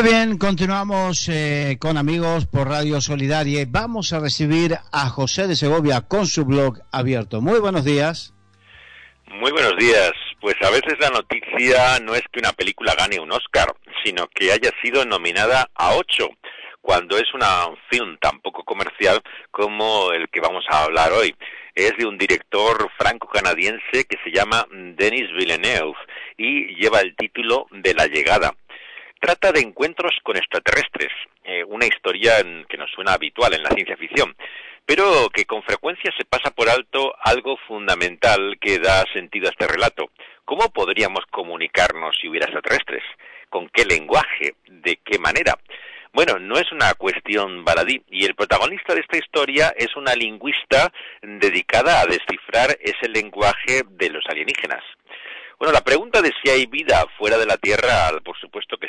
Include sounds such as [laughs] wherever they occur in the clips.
Muy bien, continuamos eh, con amigos por Radio Solidaria. Vamos a recibir a José de Segovia con su blog abierto. Muy buenos días. Muy buenos días. Pues a veces la noticia no es que una película gane un Oscar, sino que haya sido nominada a ocho, cuando es una, un film tan poco comercial como el que vamos a hablar hoy. Es de un director franco-canadiense que se llama Denis Villeneuve y lleva el título de La llegada. Trata de encuentros con extraterrestres, eh, una historia que nos suena habitual en la ciencia ficción, pero que con frecuencia se pasa por alto algo fundamental que da sentido a este relato. ¿Cómo podríamos comunicarnos si hubiera extraterrestres? ¿Con qué lenguaje? ¿De qué manera? Bueno, no es una cuestión baladí y el protagonista de esta historia es una lingüista dedicada a descifrar ese lenguaje de los alienígenas. Bueno, la pregunta de si hay vida fuera de la Tierra, por supuesto que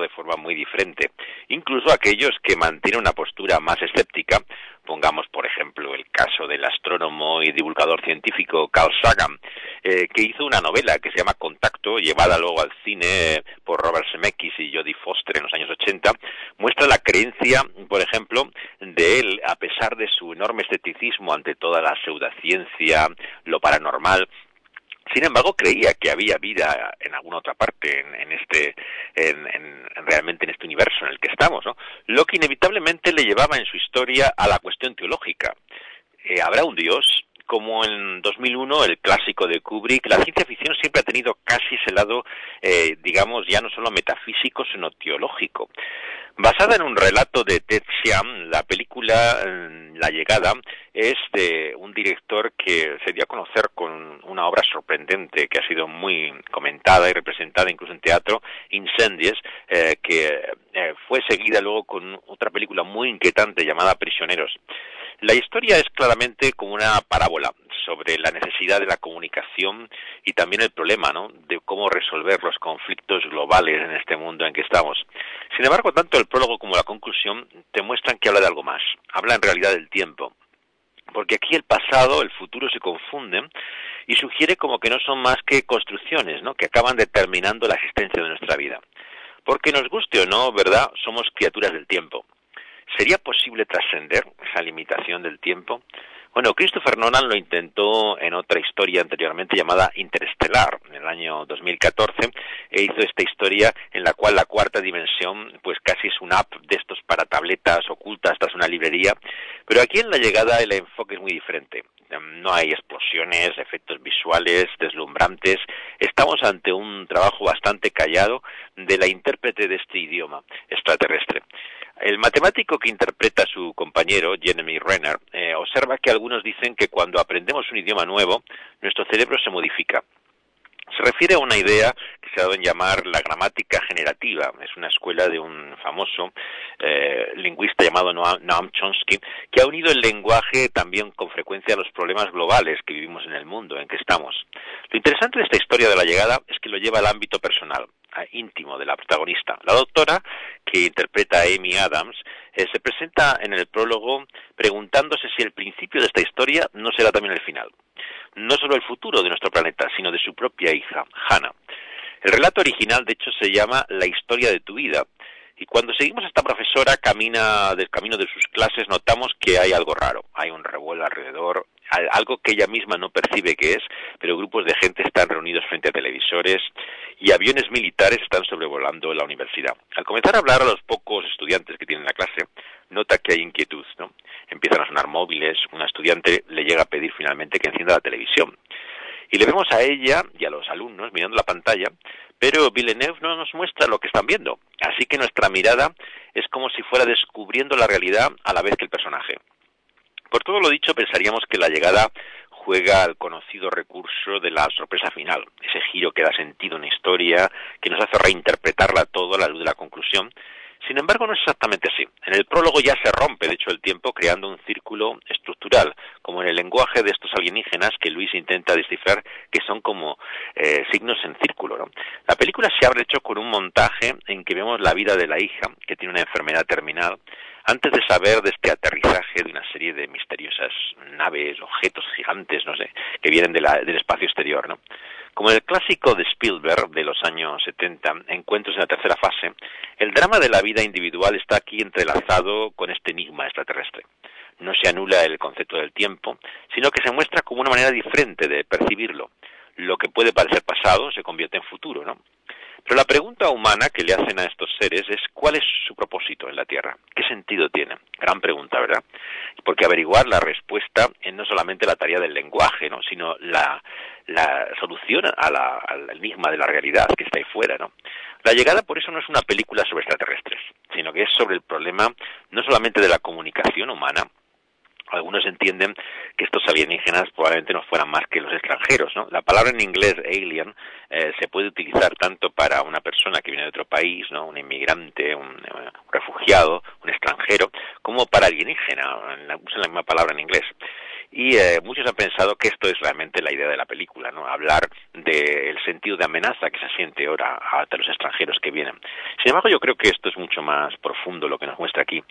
de forma muy diferente. Incluso aquellos que mantienen una postura más escéptica, pongamos por ejemplo el caso del astrónomo y divulgador científico Carl Sagan, eh, que hizo una novela que se llama Contacto, llevada luego al cine por Robert Zemeckis y Jodie Foster en los años 80, muestra la creencia, por ejemplo, de él, a pesar de su enorme escepticismo ante toda la pseudociencia, lo paranormal, sin embargo, creía que había vida en alguna otra parte, en, este, en, realmente en este universo en el que estamos, ¿no? Lo que inevitablemente le llevaba en su historia a la cuestión teológica. Eh, ¿Habrá un Dios? Como en 2001 el clásico de Kubrick, la ciencia ficción siempre ha tenido casi ese lado, eh, digamos, ya no solo metafísico, sino teológico. Basada en un relato de Ted Chiang, la película mm, La llegada es de un director que se dio a conocer con una obra sorprendente que ha sido muy comentada y representada incluso en teatro, Incendies, eh, que eh, fue seguida luego con otra película muy inquietante llamada Prisioneros. La historia es claramente como una parábola sobre la necesidad de la comunicación y también el problema, ¿no? De cómo resolver los conflictos globales en este mundo en que estamos. Sin embargo, tanto el prólogo como la conclusión te muestran que habla de algo más. Habla en realidad del tiempo. Porque aquí el pasado, el futuro se confunden y sugiere como que no son más que construcciones, ¿no? Que acaban determinando la existencia de nuestra vida. Porque nos guste o no, ¿verdad? Somos criaturas del tiempo. ¿Sería posible trascender esa limitación del tiempo? Bueno, Christopher Nolan lo intentó en otra historia anteriormente llamada Interestelar, en el año 2014, e hizo esta historia en la cual la cuarta dimensión, pues casi es una app de estos para tabletas ocultas tras una librería, pero aquí en la llegada el enfoque es muy diferente. No hay explosiones, efectos visuales deslumbrantes. Estamos ante un trabajo bastante callado de la intérprete de este idioma extraterrestre. El matemático que interpreta a su compañero, Jeremy Renner, eh, observa que algunos dicen que cuando aprendemos un idioma nuevo, nuestro cerebro se modifica. Se refiere a una idea que se ha dado en llamar la gramática generativa. Es una escuela de un famoso eh, lingüista llamado Noam Chomsky, que ha unido el lenguaje también con frecuencia a los problemas globales que vivimos en el mundo en que estamos. Lo interesante de esta historia de la llegada es que lo lleva al ámbito personal íntimo de la protagonista. La doctora, que interpreta a Amy Adams, eh, se presenta en el prólogo preguntándose si el principio de esta historia no será también el final. No solo el futuro de nuestro planeta, sino de su propia hija, Hannah. El relato original, de hecho, se llama La historia de tu vida. Y cuando seguimos a esta profesora camina del camino de sus clases, notamos que hay algo raro. Hay un revuelo alrededor, algo que ella misma no percibe que es, pero grupos de gente están reunidos frente a televisores y aviones militares están sobrevolando la universidad. Al comenzar a hablar a los pocos estudiantes que tienen la clase, nota que hay inquietud, ¿no? Empiezan a sonar móviles, una estudiante le llega a pedir finalmente que encienda la televisión. Y le vemos a ella y a los alumnos mirando la pantalla, pero Villeneuve no nos muestra lo que están viendo. Así que nuestra mirada es como si fuera descubriendo la realidad a la vez que el personaje. Por todo lo dicho, pensaríamos que la llegada juega al conocido recurso de la sorpresa final, ese giro que da sentido a una historia, que nos hace reinterpretarla todo a la luz de la conclusión. Sin embargo, no es exactamente así. En el prólogo ya se rompe, de hecho, el tiempo creando un círculo estructural, como en el lenguaje de estos alienígenas que Luis intenta descifrar, que son como eh, signos en círculo. La película se abre, hecho, con un montaje en que vemos la vida de la hija, que tiene una enfermedad terminal, antes de saber de este aterrizaje de una serie de misteriosas naves, objetos gigantes, no sé, que vienen del espacio exterior, ¿no? Como el clásico de Spielberg de los años 70, Encuentros en la tercera fase, El drama de la vida individual está aquí entrelazado con este enigma extraterrestre. No se anula el concepto del tiempo, sino que se muestra como una manera diferente de percibirlo. Lo que puede parecer pasado se convierte en futuro, ¿no? Pero la pregunta humana que le hacen a estos seres es ¿cuál es su propósito en la Tierra? ¿Qué sentido tiene? Gran pregunta, ¿verdad? Porque averiguar la respuesta es no solamente la tarea del lenguaje, ¿no? sino la, la solución al enigma de la realidad que está ahí fuera, ¿no? La llegada por eso no es una película sobre extraterrestres, sino que es sobre el problema no solamente de la comunicación humana, algunos entienden que estos alienígenas probablemente no fueran más que los extranjeros, ¿no? La palabra en inglés alien eh, se puede utilizar tanto para una persona que viene de otro país, ¿no? Un inmigrante, un, un refugiado, un extranjero, como para alienígena, usan la misma palabra en inglés y eh, muchos han pensado que esto es realmente la idea de la película, ¿no? Hablar del sentido de amenaza que se siente ahora ante los extranjeros que vienen. Sin embargo, yo creo que esto es mucho más profundo lo que nos muestra aquí.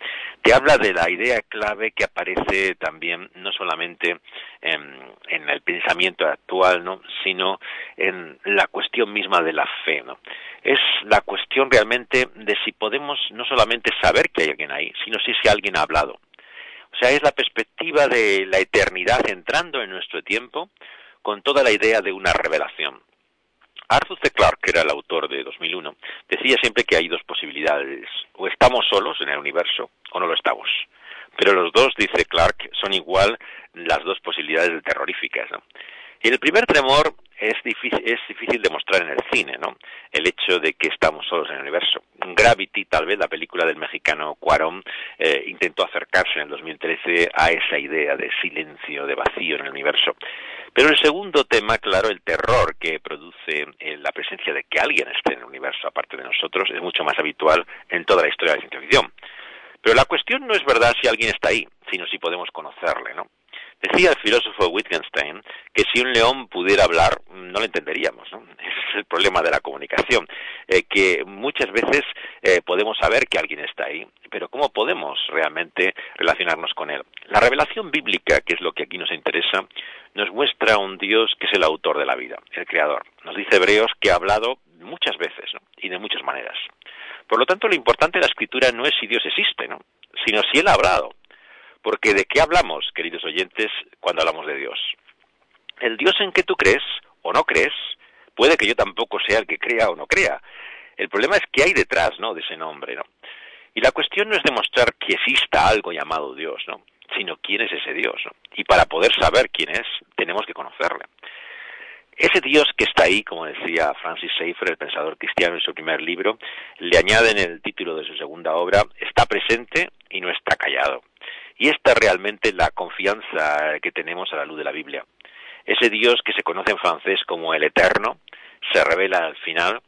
Te habla de la idea clave que aparece también no solamente en, el pensamiento actual, ¿no? Sino en la cuestión misma de la fe, ¿no? Es la cuestión realmente de si podemos no solamente saber que hay alguien ahí, sino si, si alguien ha hablado o sea, es la perspectiva de la eternidad entrando en nuestro tiempo con toda la idea de una revelación. Arthur C. Clarke, que era el autor de 2001, decía siempre que hay dos posibilidades. O estamos solos en el universo o no lo estamos. Pero los dos, dice Clarke, son igual las dos posibilidades terroríficas. ¿no? Y el primer temor es difícil, es difícil demostrar en el cine, ¿no? El hecho de que estamos solos en el universo. Gravity, tal vez, la película del mexicano Cuarón, eh, intentó acercarse en el 2013 a esa idea de silencio, de vacío en el universo. Pero el segundo tema, claro, el terror que produce eh, la presencia de que alguien esté en el universo aparte de nosotros, es mucho más habitual en toda la historia de la ciencia ficción. Pero la cuestión no es verdad si alguien está ahí, sino si podemos conocerle, ¿no? Decía el filósofo Wittgenstein que si un león pudiera hablar, no lo entenderíamos. ¿no? [laughs] Es el problema de la comunicación, eh, que muchas veces eh, podemos saber que alguien está ahí, pero ¿cómo podemos realmente relacionarnos con él? La revelación bíblica, que es lo que aquí nos interesa, nos muestra a un Dios que es el autor de la vida, el creador. Nos dice Hebreos que ha hablado muchas veces y de muchas maneras. Por lo tanto, lo importante de la escritura no es si Dios existe, ¿no? sino si Él ha hablado. Porque ¿de qué hablamos, queridos oyentes, cuando hablamos de Dios? El Dios en que tú crees o no crees, puede que yo tampoco sea el que crea o no crea. El problema es qué hay detrás, ¿no? De ese nombre, ¿no? Y la cuestión no es demostrar que exista algo llamado Dios, ¿no? Sino quién es ese Dios. Y para poder saber quién es, tenemos que conocerle. Ese Dios que está ahí, como decía Francis Schaeffer, el pensador cristiano en su primer libro, le añade en el título de su segunda obra, está presente y no está callado. Y esta es realmente la confianza que tenemos a la luz de la Biblia. Ese Dios que se conoce en francés como el Eterno, se revela al final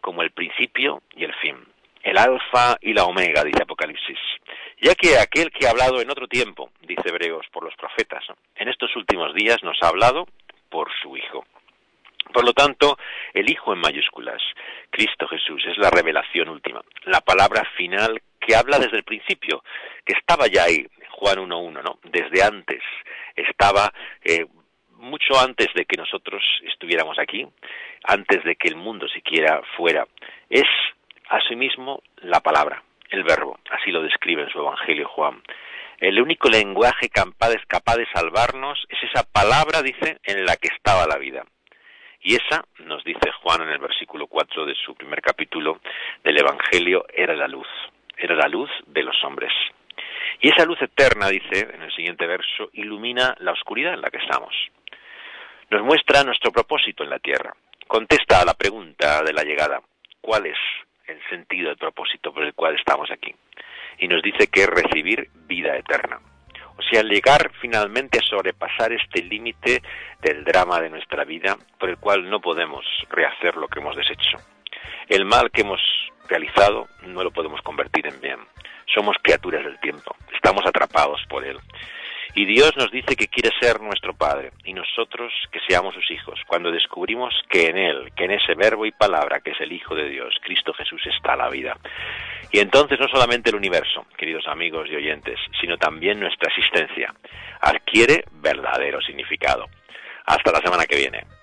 como el principio y el fin, el alfa y la omega, dice Apocalipsis. Ya que aquel que ha hablado en otro tiempo, dice Hebreos, por los profetas, en estos últimos días nos ha hablado por su Hijo. Por lo tanto, el Hijo en mayúsculas, Cristo Jesús, es la revelación última, la palabra final que habla desde el principio, que estaba ya ahí, Juan 1.1, ¿no? Desde antes, estaba eh, mucho antes de que nosotros estuviéramos aquí, antes de que el mundo siquiera fuera. Es asimismo la palabra, el verbo, así lo describe en su Evangelio Juan. El único lenguaje capaz capaz de salvarnos es esa palabra, dice, en la que estaba la vida. Y esa, nos dice Juan en el versículo 4 de su primer capítulo del Evangelio, era la luz, era la luz de los hombres. Y esa luz eterna, dice en el siguiente verso, ilumina la oscuridad en la que estamos. Nos muestra nuestro propósito en la tierra. Contesta a la pregunta de la llegada, ¿cuál es el sentido del propósito por el cual estamos aquí? Y nos dice que es recibir vida eterna. O sea, llegar finalmente a sobrepasar este límite del drama de nuestra vida por el cual no podemos rehacer lo que hemos deshecho. El mal que hemos realizado no lo podemos convertir en bien. Somos criaturas del tiempo, estamos atrapados por él. Y Dios nos dice que quiere ser nuestro Padre y nosotros que seamos sus hijos, cuando descubrimos que en Él, que en ese verbo y palabra que es el Hijo de Dios, Cristo Jesús, está la vida. Y entonces no solamente el universo, queridos amigos y oyentes, sino también nuestra existencia adquiere verdadero significado. Hasta la semana que viene.